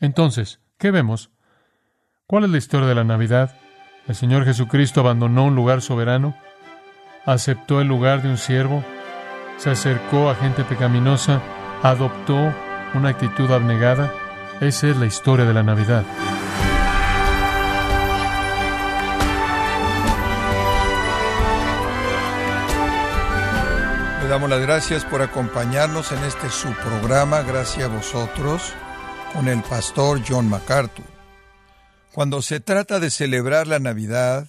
Entonces, ¿qué vemos? ¿Cuál es la historia de la Navidad? El Señor Jesucristo abandonó un lugar soberano, aceptó el lugar de un siervo, se acercó a gente pecaminosa, adoptó una actitud abnegada. Esa es la historia de la Navidad. Le damos las gracias por acompañarnos en este su programa, gracias a vosotros, con el pastor John MacArthur. Cuando se trata de celebrar la Navidad,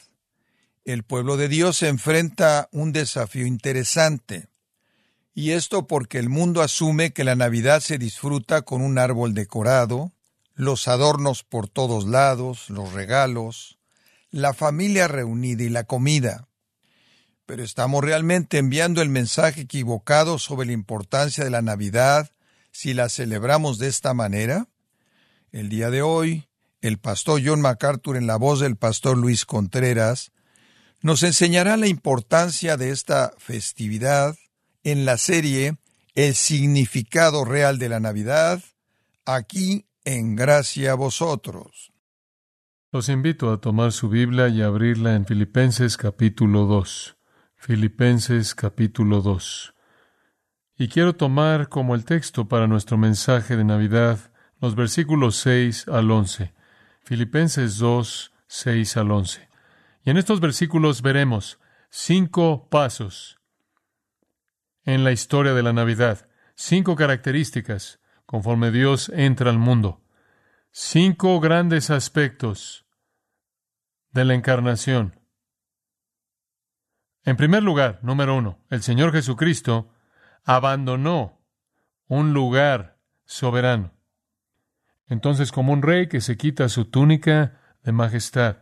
el pueblo de Dios se enfrenta a un desafío interesante. Y esto porque el mundo asume que la Navidad se disfruta con un árbol decorado, los adornos por todos lados, los regalos, la familia reunida y la comida. Pero estamos realmente enviando el mensaje equivocado sobre la importancia de la Navidad si la celebramos de esta manera. El día de hoy, el pastor John MacArthur en la voz del pastor Luis Contreras nos enseñará la importancia de esta festividad en la serie El significado real de la Navidad, aquí en Gracia a vosotros. Los invito a tomar su Biblia y abrirla en Filipenses capítulo 2. Filipenses capítulo 2. Y quiero tomar como el texto para nuestro mensaje de Navidad los versículos 6 al 11. Filipenses 2, 6 al 11. Y en estos versículos veremos cinco pasos en la historia de la Navidad, cinco características conforme Dios entra al mundo, cinco grandes aspectos de la encarnación. En primer lugar, número uno, el Señor Jesucristo abandonó un lugar soberano. Entonces, como un rey que se quita su túnica de majestad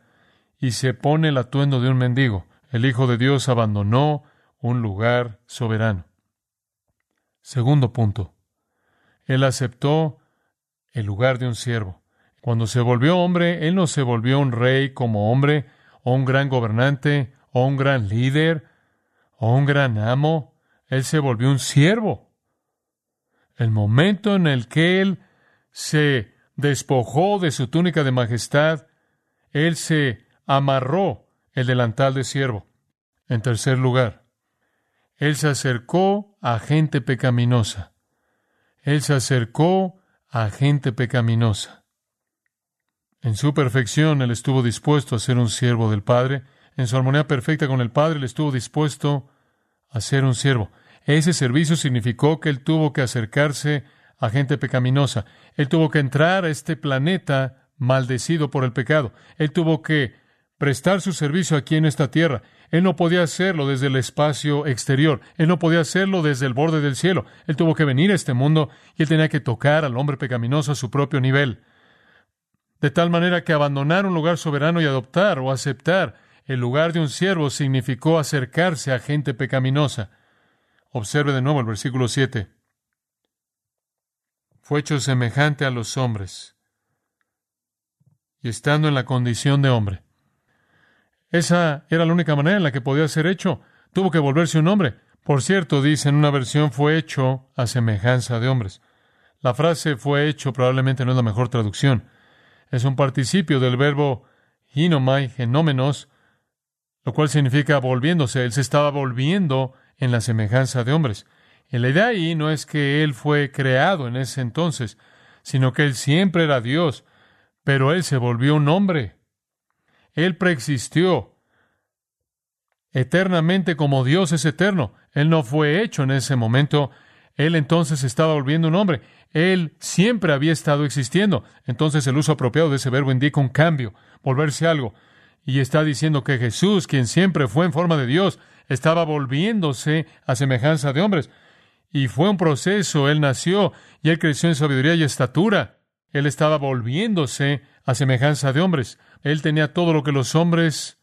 y se pone el atuendo de un mendigo, el Hijo de Dios abandonó un lugar soberano. Segundo punto. Él aceptó el lugar de un siervo. Cuando se volvió hombre, Él no se volvió un rey como hombre, o un gran gobernante, o un gran líder, o un gran amo. Él se volvió un siervo. El momento en el que Él se despojó de su túnica de majestad, Él se amarró el delantal de siervo. En tercer lugar, él se acercó a gente pecaminosa. Él se acercó a gente pecaminosa. En su perfección, Él estuvo dispuesto a ser un siervo del Padre. En su armonía perfecta con el Padre, Él estuvo dispuesto a ser un siervo. Ese servicio significó que Él tuvo que acercarse a gente pecaminosa. Él tuvo que entrar a este planeta maldecido por el pecado. Él tuvo que prestar su servicio aquí en esta tierra. Él no podía hacerlo desde el espacio exterior. Él no podía hacerlo desde el borde del cielo. Él tuvo que venir a este mundo y él tenía que tocar al hombre pecaminoso a su propio nivel. De tal manera que abandonar un lugar soberano y adoptar o aceptar el lugar de un siervo significó acercarse a gente pecaminosa. Observe de nuevo el versículo 7. Fue hecho semejante a los hombres y estando en la condición de hombre esa era la única manera en la que podía ser hecho. Tuvo que volverse un hombre. Por cierto, dice en una versión fue hecho a semejanza de hombres. La frase fue hecho probablemente no es la mejor traducción. Es un participio del verbo hinomai, genómenos, lo cual significa volviéndose. Él se estaba volviendo en la semejanza de hombres. Y la idea ahí no es que él fue creado en ese entonces, sino que él siempre era Dios, pero él se volvió un hombre. Él preexistió eternamente como Dios es eterno. Él no fue hecho en ese momento. Él entonces estaba volviendo un hombre. Él siempre había estado existiendo. Entonces el uso apropiado de ese verbo indica un cambio, volverse algo. Y está diciendo que Jesús, quien siempre fue en forma de Dios, estaba volviéndose a semejanza de hombres. Y fue un proceso. Él nació y él creció en sabiduría y estatura. Él estaba volviéndose a semejanza de hombres. Él tenía todo lo que los hombres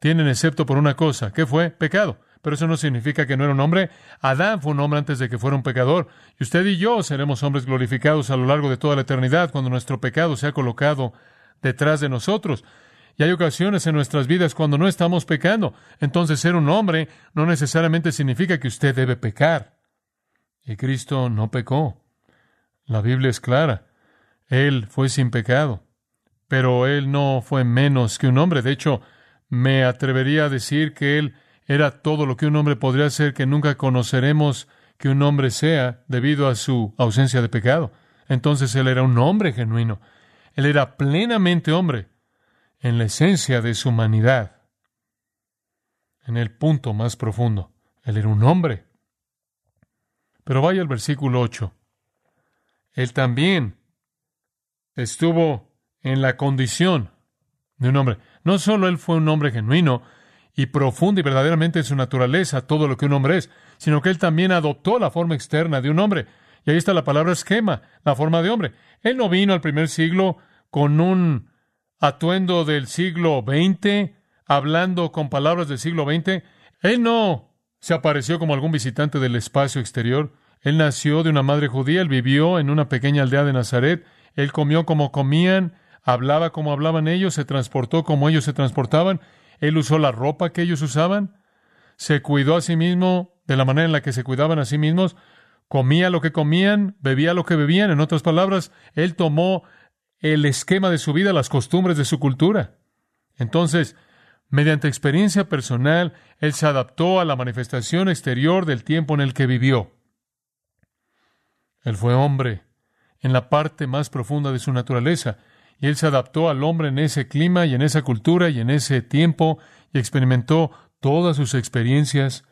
tienen excepto por una cosa. ¿Qué fue? Pecado. Pero eso no significa que no era un hombre. Adán fue un hombre antes de que fuera un pecador. Y usted y yo seremos hombres glorificados a lo largo de toda la eternidad cuando nuestro pecado se ha colocado detrás de nosotros. Y hay ocasiones en nuestras vidas cuando no estamos pecando. Entonces ser un hombre no necesariamente significa que usted debe pecar. Y Cristo no pecó. La Biblia es clara. Él fue sin pecado, pero Él no fue menos que un hombre. De hecho, me atrevería a decir que Él era todo lo que un hombre podría ser, que nunca conoceremos que un hombre sea debido a su ausencia de pecado. Entonces Él era un hombre genuino. Él era plenamente hombre en la esencia de su humanidad, en el punto más profundo. Él era un hombre. Pero vaya al versículo 8. Él también estuvo en la condición de un hombre. No solo él fue un hombre genuino y profundo y verdaderamente en su naturaleza, todo lo que un hombre es, sino que él también adoptó la forma externa de un hombre. Y ahí está la palabra esquema, la forma de hombre. Él no vino al primer siglo con un atuendo del siglo XX, hablando con palabras del siglo XX. Él no se apareció como algún visitante del espacio exterior. Él nació de una madre judía, él vivió en una pequeña aldea de Nazaret, él comió como comían, hablaba como hablaban ellos, se transportó como ellos se transportaban, él usó la ropa que ellos usaban, se cuidó a sí mismo de la manera en la que se cuidaban a sí mismos, comía lo que comían, bebía lo que bebían, en otras palabras, él tomó el esquema de su vida, las costumbres de su cultura. Entonces, mediante experiencia personal, él se adaptó a la manifestación exterior del tiempo en el que vivió. Él fue hombre en la parte más profunda de su naturaleza, y él se adaptó al hombre en ese clima y en esa cultura y en ese tiempo y experimentó todas sus experiencias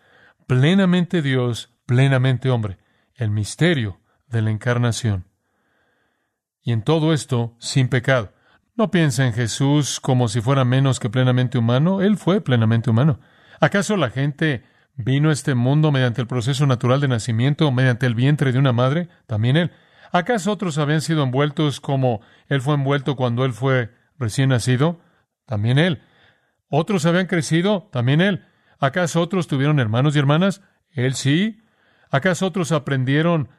plenamente Dios, plenamente hombre, el misterio de la encarnación. Y en todo esto sin pecado. No piensa en Jesús como si fuera menos que plenamente humano, él fue plenamente humano. ¿Acaso la gente vino a este mundo mediante el proceso natural de nacimiento, mediante el vientre de una madre? También él. ¿Acaso otros habían sido envueltos como él fue envuelto cuando él fue recién nacido? También él. ¿Otros habían crecido? También él. ¿Acaso otros tuvieron hermanos y hermanas? Él sí. ¿Acaso otros aprendieron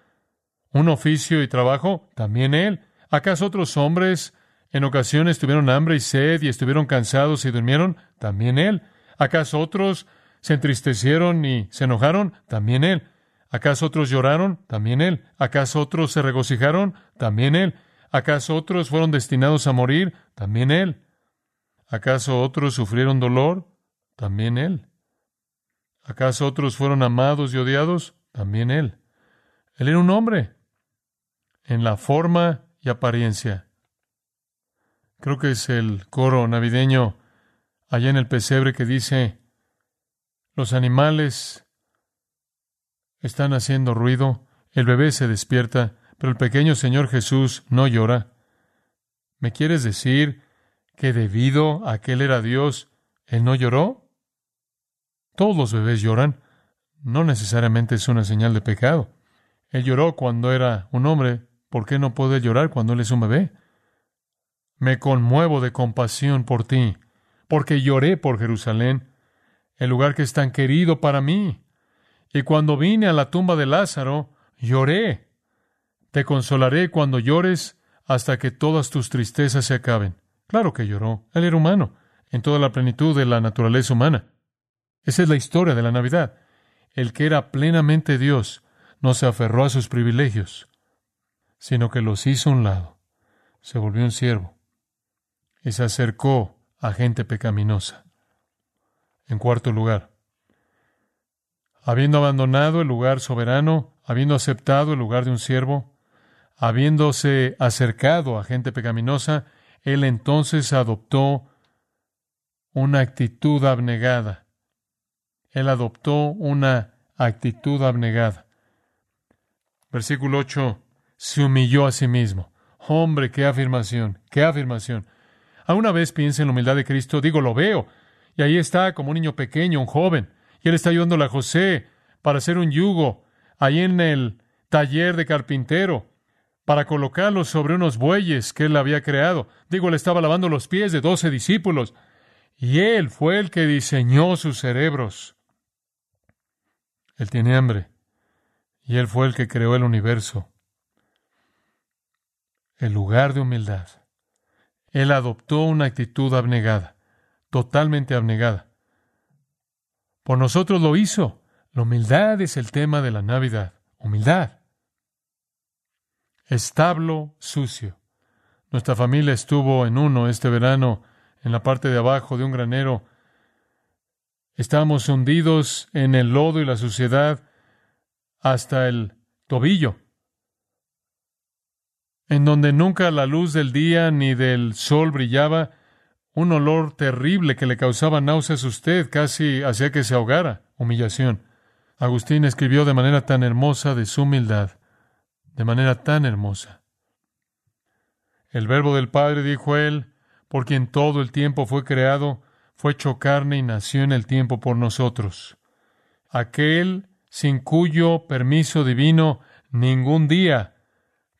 un oficio y trabajo? También él. ¿Acaso otros hombres en ocasiones tuvieron hambre y sed y estuvieron cansados y durmieron? También él. ¿Acaso otros se entristecieron y se enojaron? También él. ¿Acaso otros lloraron? También él. ¿Acaso otros se regocijaron? También él. ¿Acaso otros fueron destinados a morir? También él. ¿Acaso otros sufrieron dolor? También él. ¿Acaso otros fueron amados y odiados? También él. Él era un hombre en la forma y apariencia. Creo que es el coro navideño allá en el pesebre que dice, los animales están haciendo ruido, el bebé se despierta, pero el pequeño Señor Jesús no llora. ¿Me quieres decir que debido a que Él era Dios, Él no lloró? Todos los bebés lloran. No necesariamente es una señal de pecado. Él lloró cuando era un hombre. ¿Por qué no puede llorar cuando Él es un bebé? Me conmuevo de compasión por ti, porque lloré por Jerusalén, el lugar que es tan querido para mí. Y cuando vine a la tumba de Lázaro, lloré. Te consolaré cuando llores hasta que todas tus tristezas se acaben. Claro que lloró. Él era humano, en toda la plenitud de la naturaleza humana. Esa es la historia de la Navidad. El que era plenamente Dios no se aferró a sus privilegios, sino que los hizo a un lado. Se volvió un siervo y se acercó a gente pecaminosa. En cuarto lugar, habiendo abandonado el lugar soberano, habiendo aceptado el lugar de un siervo, habiéndose acercado a gente pecaminosa, él entonces adoptó una actitud abnegada. Él adoptó una actitud abnegada. Versículo 8. Se humilló a sí mismo. Hombre, qué afirmación, qué afirmación. A una vez piensa en la humildad de Cristo, digo, lo veo. Y ahí está como un niño pequeño, un joven. Y él está ayudándole a José para hacer un yugo ahí en el taller de carpintero para colocarlos sobre unos bueyes que él había creado. Digo, él estaba lavando los pies de doce discípulos, y él fue el que diseñó sus cerebros. Él tiene hambre, y él fue el que creó el universo. El lugar de humildad. Él adoptó una actitud abnegada, totalmente abnegada. Por nosotros lo hizo. La humildad es el tema de la Navidad. Humildad establo sucio. Nuestra familia estuvo en uno este verano, en la parte de abajo de un granero. Estábamos hundidos en el lodo y la suciedad hasta el tobillo, en donde nunca la luz del día ni del sol brillaba, un olor terrible que le causaba náuseas a usted, casi hacía que se ahogara, humillación. Agustín escribió de manera tan hermosa de su humildad, de manera tan hermosa. El verbo del Padre, dijo él, por quien todo el tiempo fue creado, fue hecho carne y nació en el tiempo por nosotros. Aquel sin cuyo permiso divino ningún día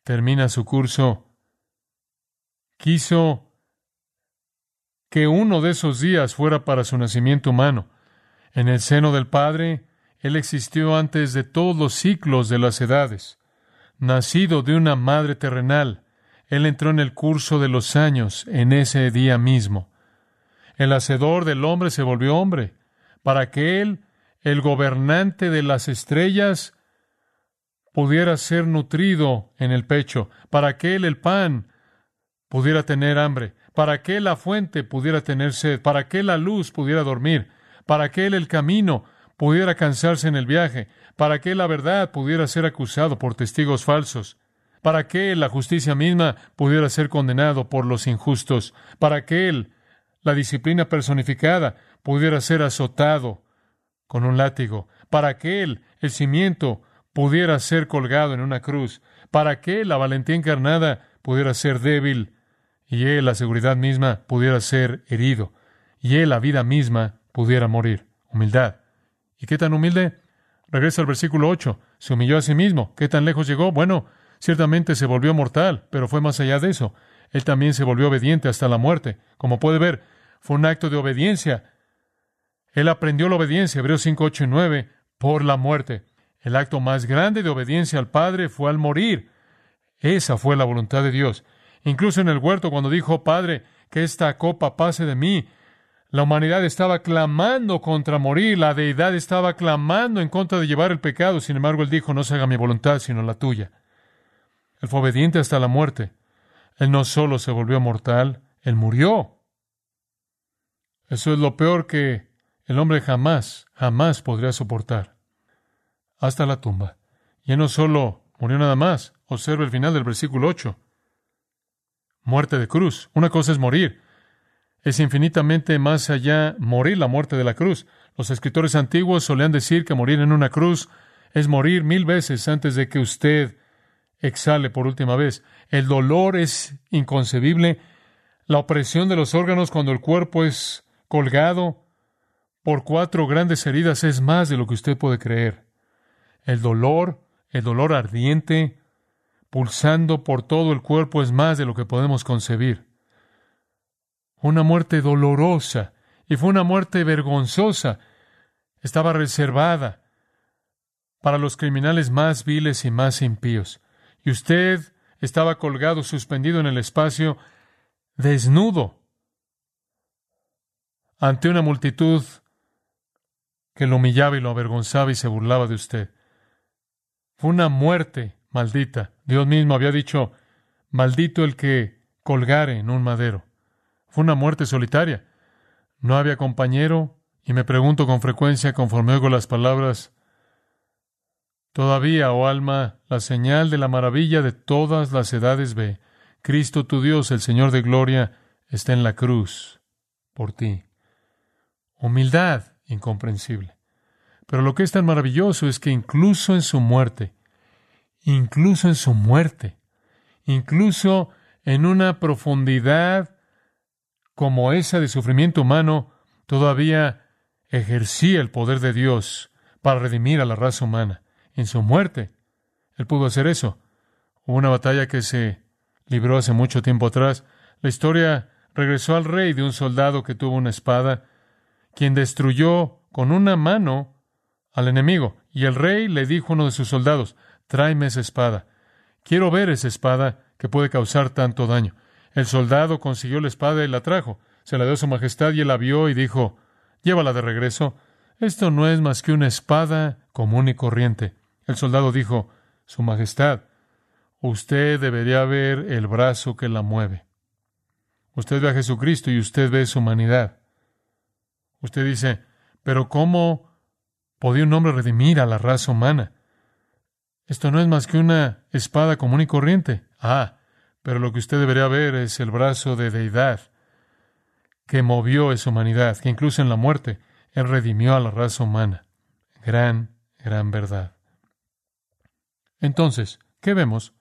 termina su curso, quiso que uno de esos días fuera para su nacimiento humano. En el seno del Padre, Él existió antes de todos los ciclos de las edades. Nacido de una madre terrenal, Él entró en el curso de los años en ese día mismo. El hacedor del hombre se volvió hombre, para que Él, el gobernante de las estrellas, pudiera ser nutrido en el pecho, para que Él, el pan, pudiera tener hambre, para que la fuente pudiera tener sed, para que la luz pudiera dormir, para que el camino pudiera cansarse en el viaje, para que la verdad pudiera ser acusado por testigos falsos, para que la justicia misma pudiera ser condenado por los injustos, para que él, la disciplina personificada, pudiera ser azotado con un látigo, para que él, el cimiento, pudiera ser colgado en una cruz, para que la valentía encarnada pudiera ser débil y él, la seguridad misma, pudiera ser herido, y él, la vida misma, pudiera morir. Humildad. ¿Y qué tan humilde? Regresa al versículo 8. Se humilló a sí mismo. ¿Qué tan lejos llegó? Bueno, ciertamente se volvió mortal, pero fue más allá de eso. Él también se volvió obediente hasta la muerte. Como puede ver, fue un acto de obediencia. Él aprendió la obediencia, Hebreos 5, 8 y 9, por la muerte. El acto más grande de obediencia al Padre fue al morir. Esa fue la voluntad de Dios. Incluso en el huerto, cuando dijo, Padre, que esta copa pase de mí, la humanidad estaba clamando contra morir, la deidad estaba clamando en contra de llevar el pecado, sin embargo él dijo, no se haga mi voluntad, sino la tuya. Él fue obediente hasta la muerte. Él no solo se volvió mortal, él murió. Eso es lo peor que el hombre jamás, jamás podría soportar. Hasta la tumba. Y él no solo murió nada más. Observa el final del versículo 8 muerte de cruz. Una cosa es morir. Es infinitamente más allá morir la muerte de la cruz. Los escritores antiguos solían decir que morir en una cruz es morir mil veces antes de que usted exhale por última vez. El dolor es inconcebible. La opresión de los órganos cuando el cuerpo es colgado por cuatro grandes heridas es más de lo que usted puede creer. El dolor, el dolor ardiente, pulsando por todo el cuerpo es más de lo que podemos concebir. Una muerte dolorosa y fue una muerte vergonzosa. Estaba reservada para los criminales más viles y más impíos. Y usted estaba colgado, suspendido en el espacio, desnudo, ante una multitud que lo humillaba y lo avergonzaba y se burlaba de usted. Fue una muerte maldita. Dios mismo había dicho, maldito el que colgare en un madero. Fue una muerte solitaria. No había compañero, y me pregunto con frecuencia, conforme oigo las palabras, todavía, oh alma, la señal de la maravilla de todas las edades ve. Cristo tu Dios, el Señor de gloria, está en la cruz por ti. Humildad incomprensible. Pero lo que es tan maravilloso es que incluso en su muerte, incluso en su muerte, incluso en una profundidad como esa de sufrimiento humano, todavía ejercía el poder de Dios para redimir a la raza humana. En su muerte, Él pudo hacer eso. Hubo una batalla que se libró hace mucho tiempo atrás. La historia regresó al rey de un soldado que tuvo una espada, quien destruyó con una mano al enemigo. Y el rey le dijo a uno de sus soldados, tráeme esa espada. Quiero ver esa espada que puede causar tanto daño. El soldado consiguió la espada y la trajo. Se la dio a su majestad y él la vio y dijo, llévala de regreso. Esto no es más que una espada común y corriente. El soldado dijo, Su Majestad, usted debería ver el brazo que la mueve. Usted ve a Jesucristo y usted ve su humanidad. Usted dice, pero ¿cómo podía un hombre redimir a la raza humana? Esto no es más que una espada común y corriente. Ah, pero lo que usted debería ver es el brazo de deidad que movió esa humanidad, que incluso en la muerte, Él redimió a la raza humana. Gran, gran verdad. Entonces, ¿qué vemos?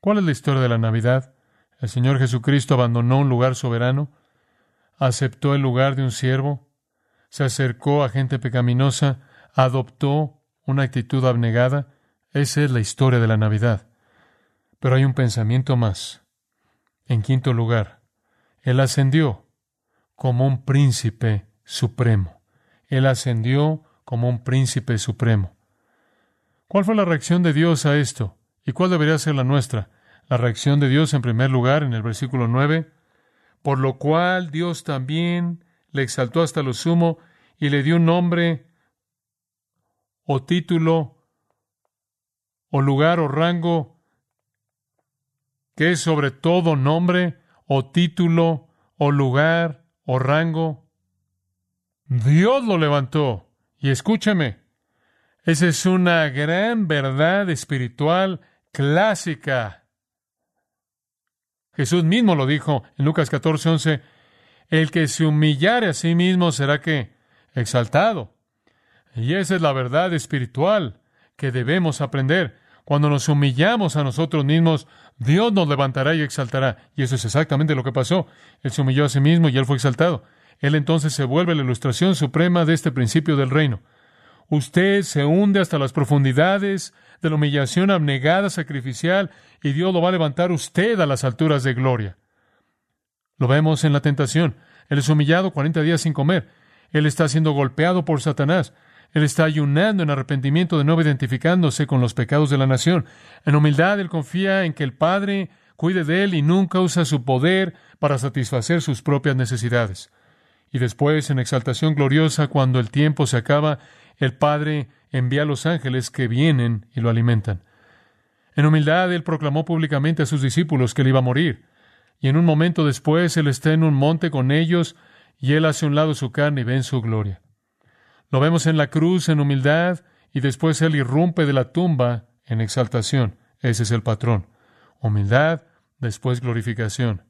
¿Cuál es la historia de la Navidad? El Señor Jesucristo abandonó un lugar soberano, aceptó el lugar de un siervo, se acercó a gente pecaminosa, adoptó una actitud abnegada. Esa es la historia de la Navidad. Pero hay un pensamiento más. En quinto lugar, Él ascendió como un príncipe supremo. Él ascendió como un príncipe supremo. ¿Cuál fue la reacción de Dios a esto? ¿Y cuál debería ser la nuestra? La reacción de Dios, en primer lugar, en el versículo 9, por lo cual Dios también le exaltó hasta lo sumo y le dio un nombre o título o lugar o rango que es sobre todo nombre o título o lugar o rango. Dios lo levantó. Y escúcheme, esa es una gran verdad espiritual clásica. Jesús mismo lo dijo en Lucas 14, 11, el que se humillare a sí mismo será que exaltado. Y esa es la verdad espiritual que debemos aprender. Cuando nos humillamos a nosotros mismos, Dios nos levantará y exaltará. Y eso es exactamente lo que pasó. Él se humilló a sí mismo y él fue exaltado. Él entonces se vuelve la ilustración suprema de este principio del reino. Usted se hunde hasta las profundidades de la humillación abnegada, sacrificial, y Dios lo va a levantar usted a las alturas de gloria. Lo vemos en la tentación. Él es humillado 40 días sin comer. Él está siendo golpeado por Satanás. Él está ayunando en arrepentimiento de nuevo identificándose con los pecados de la nación. En humildad, él confía en que el Padre cuide de él y nunca usa su poder para satisfacer sus propias necesidades. Y después, en exaltación gloriosa, cuando el tiempo se acaba, el Padre envía a los ángeles que vienen y lo alimentan. En humildad, él proclamó públicamente a sus discípulos que él iba a morir. Y en un momento después, él está en un monte con ellos y él hace un lado su carne y ven su gloria. Lo vemos en la cruz en humildad y después él irrumpe de la tumba en exaltación. Ese es el patrón. Humildad, después glorificación.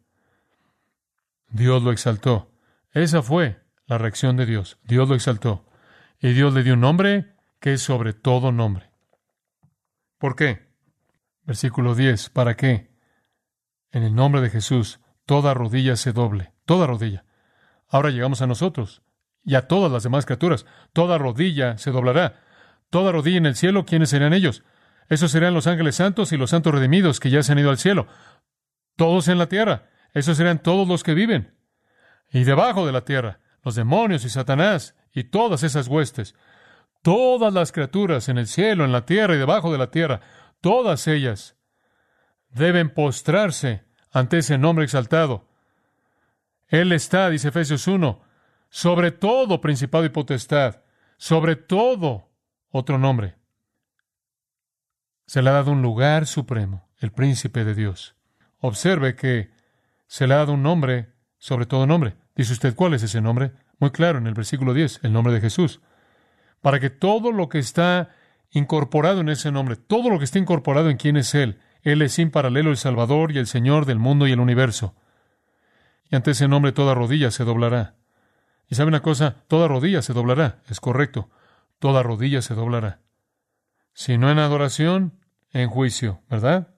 Dios lo exaltó. Esa fue la reacción de Dios. Dios lo exaltó. Y Dios le dio un nombre que es sobre todo nombre. ¿Por qué? Versículo 10. ¿Para qué? En el nombre de Jesús, toda rodilla se doble. Toda rodilla. Ahora llegamos a nosotros y a todas las demás criaturas. Toda rodilla se doblará. Toda rodilla en el cielo, ¿quiénes serán ellos? Esos serán los ángeles santos y los santos redimidos que ya se han ido al cielo. Todos en la tierra. Esos serán todos los que viven. Y debajo de la tierra, los demonios y Satanás y todas esas huestes. Todas las criaturas en el cielo, en la tierra y debajo de la tierra, todas ellas deben postrarse ante ese nombre exaltado. Él está, dice Efesios 1, sobre todo principado y potestad, sobre todo otro nombre. Se le ha dado un lugar supremo, el príncipe de Dios. Observe que se le ha dado un nombre sobre todo nombre. Dice usted, ¿cuál es ese nombre? Muy claro, en el versículo 10, el nombre de Jesús. Para que todo lo que está incorporado en ese nombre, todo lo que está incorporado en quién es Él, Él es sin paralelo el Salvador y el Señor del mundo y el universo. Y ante ese nombre toda rodilla se doblará. Y sabe una cosa, toda rodilla se doblará, es correcto, toda rodilla se doblará. Si no en adoración, en juicio, ¿verdad?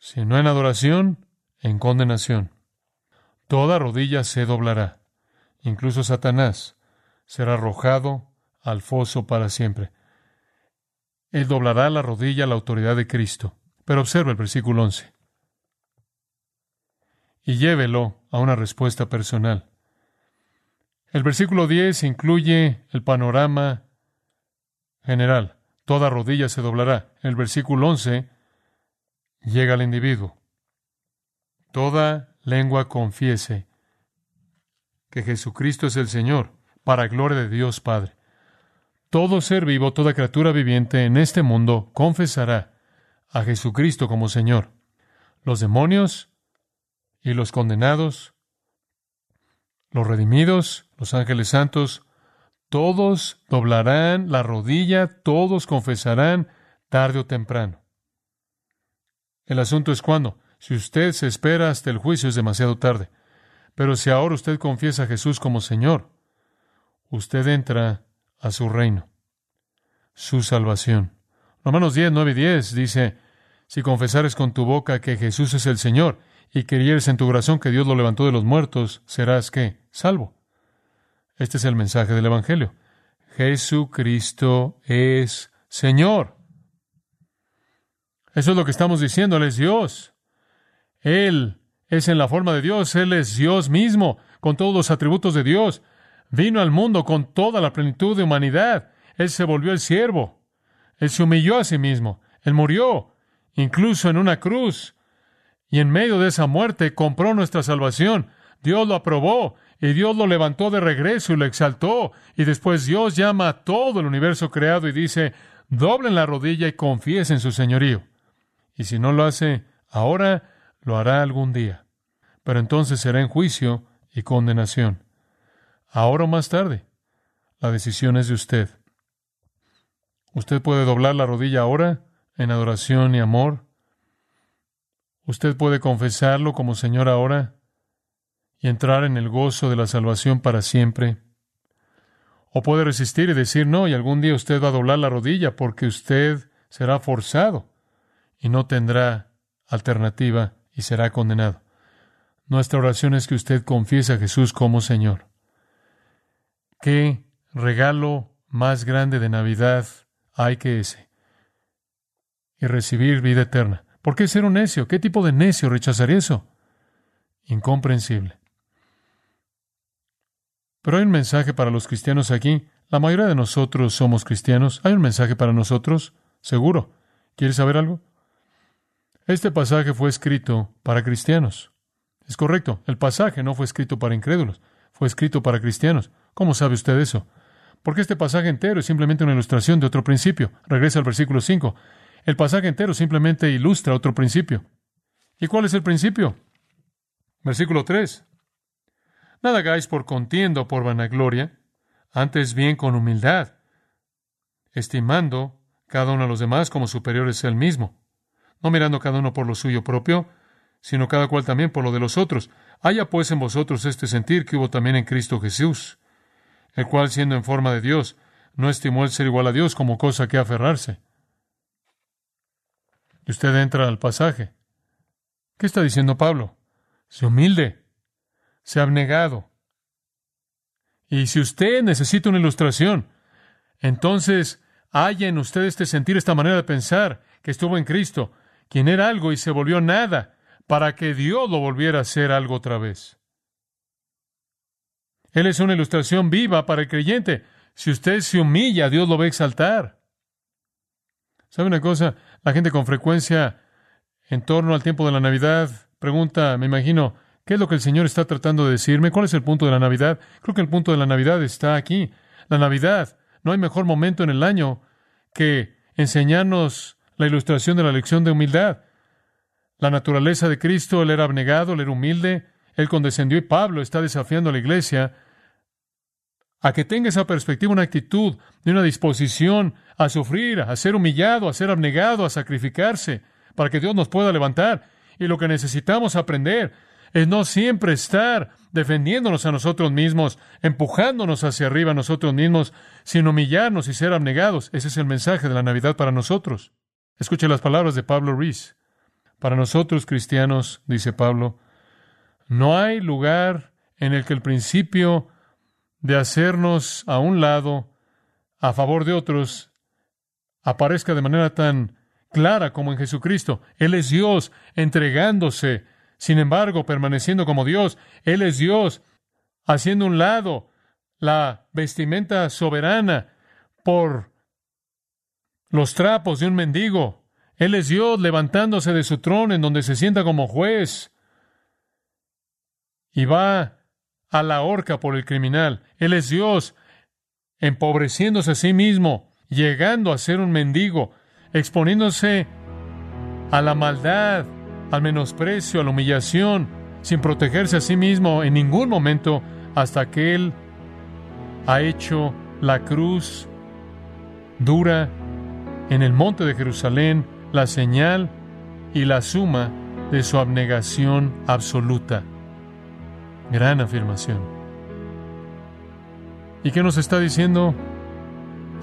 Si no en adoración, en condenación. Toda rodilla se doblará. Incluso Satanás será arrojado al foso para siempre. Él doblará la rodilla a la autoridad de Cristo. Pero observa el versículo 11. Y llévelo a una respuesta personal. El versículo 10 incluye el panorama general. Toda rodilla se doblará. El versículo 11 llega al individuo. Toda lengua confiese que Jesucristo es el Señor, para gloria de Dios Padre. Todo ser vivo, toda criatura viviente en este mundo confesará a Jesucristo como Señor. Los demonios y los condenados, los redimidos, los ángeles santos, todos doblarán la rodilla, todos confesarán tarde o temprano. El asunto es cuándo. Si usted se espera hasta el juicio es demasiado tarde. Pero si ahora usted confiesa a Jesús como Señor, usted entra a su reino, su salvación. Romanos 10, 9 y 10 dice, si confesares con tu boca que Jesús es el Señor y creyeres en tu corazón que Dios lo levantó de los muertos, serás que salvo. Este es el mensaje del Evangelio. Jesucristo es Señor. Eso es lo que estamos diciendo. Él es Dios. Él es en la forma de Dios. Él es Dios mismo, con todos los atributos de Dios. Vino al mundo con toda la plenitud de humanidad. Él se volvió el siervo. Él se humilló a sí mismo. Él murió, incluso en una cruz. Y en medio de esa muerte compró nuestra salvación. Dios lo aprobó y Dios lo levantó de regreso y lo exaltó. Y después Dios llama a todo el universo creado y dice, doblen la rodilla y confiesen su señorío. Y si no lo hace ahora, lo hará algún día. Pero entonces será en juicio y condenación. Ahora o más tarde, la decisión es de usted. Usted puede doblar la rodilla ahora en adoración y amor. Usted puede confesarlo como Señor ahora y entrar en el gozo de la salvación para siempre. O puede resistir y decir no, y algún día usted va a doblar la rodilla porque usted será forzado y no tendrá alternativa y será condenado. Nuestra oración es que usted confiese a Jesús como Señor. ¿Qué regalo más grande de Navidad hay que ese? Y recibir vida eterna. ¿Por qué ser un necio? ¿Qué tipo de necio rechazaría eso? Incomprensible. Pero hay un mensaje para los cristianos aquí. La mayoría de nosotros somos cristianos. ¿Hay un mensaje para nosotros? Seguro. ¿Quieres saber algo? Este pasaje fue escrito para cristianos. Es correcto. El pasaje no fue escrito para incrédulos. Fue escrito para cristianos. ¿Cómo sabe usted eso? Porque este pasaje entero es simplemente una ilustración de otro principio. Regresa al versículo 5. El pasaje entero simplemente ilustra otro principio. ¿Y cuál es el principio? Versículo 3. Nada hagáis por contienda o por vanagloria, antes bien con humildad, estimando cada uno a los demás como superiores a él mismo, no mirando cada uno por lo suyo propio, sino cada cual también por lo de los otros. Haya pues en vosotros este sentir que hubo también en Cristo Jesús, el cual siendo en forma de Dios, no estimó el ser igual a Dios como cosa que aferrarse. Y usted entra al pasaje. ¿Qué está diciendo Pablo? Se humilde, se ha abnegado. Y si usted necesita una ilustración, entonces haya en usted este sentir, esta manera de pensar, que estuvo en Cristo, quien era algo y se volvió nada, para que Dios lo volviera a ser algo otra vez. Él es una ilustración viva para el creyente. Si usted se humilla, Dios lo va a exaltar. ¿Sabe una cosa? La gente con frecuencia en torno al tiempo de la Navidad pregunta, me imagino, ¿Qué es lo que el Señor está tratando de decirme? ¿Cuál es el punto de la Navidad? Creo que el punto de la Navidad está aquí. La Navidad. No hay mejor momento en el año que enseñarnos la ilustración de la lección de humildad. La naturaleza de Cristo, Él era abnegado, Él era humilde, Él condescendió y Pablo está desafiando a la iglesia a que tenga esa perspectiva, una actitud de una disposición a sufrir, a ser humillado, a ser abnegado, a sacrificarse, para que Dios nos pueda levantar. Y lo que necesitamos aprender es no siempre estar defendiéndonos a nosotros mismos, empujándonos hacia arriba a nosotros mismos, sino humillarnos y ser abnegados. Ese es el mensaje de la Navidad para nosotros. Escuche las palabras de Pablo Rees. Para nosotros cristianos, dice Pablo, no hay lugar en el que el principio de hacernos a un lado a favor de otros aparezca de manera tan clara como en Jesucristo. Él es Dios entregándose sin embargo, permaneciendo como Dios, Él es Dios, haciendo un lado la vestimenta soberana por los trapos de un mendigo. Él es Dios levantándose de su trono en donde se sienta como juez y va a la horca por el criminal. Él es Dios empobreciéndose a sí mismo, llegando a ser un mendigo, exponiéndose a la maldad al menosprecio, a la humillación, sin protegerse a sí mismo en ningún momento hasta que Él ha hecho la cruz dura en el monte de Jerusalén, la señal y la suma de su abnegación absoluta. Gran afirmación. ¿Y qué nos está diciendo?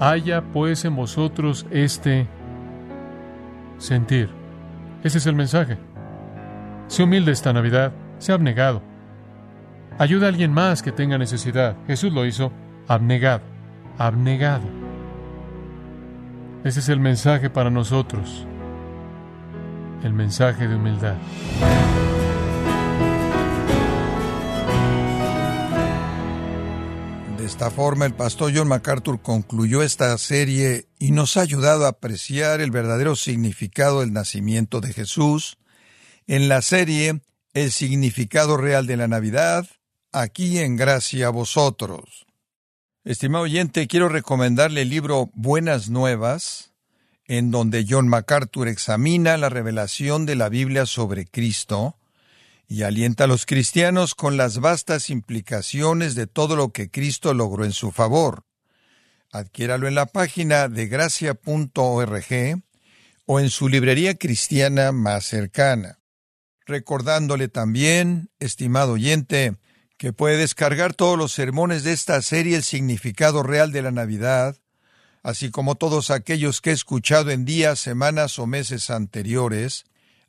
Haya pues en vosotros este sentir. Ese es el mensaje. Sea humilde esta Navidad, sea abnegado. Ayuda a alguien más que tenga necesidad. Jesús lo hizo abnegado, abnegado. Ese es el mensaje para nosotros, el mensaje de humildad. De esta forma, el pastor John MacArthur concluyó esta serie y nos ha ayudado a apreciar el verdadero significado del nacimiento de Jesús en la serie El significado real de la Navidad, aquí en Gracia a vosotros. Estimado oyente, quiero recomendarle el libro Buenas Nuevas, en donde John MacArthur examina la revelación de la Biblia sobre Cristo y alienta a los cristianos con las vastas implicaciones de todo lo que Cristo logró en su favor. Adquiéralo en la página de gracia.org o en su librería cristiana más cercana. Recordándole también, estimado oyente, que puede descargar todos los sermones de esta serie El significado real de la Navidad, así como todos aquellos que he escuchado en días, semanas o meses anteriores,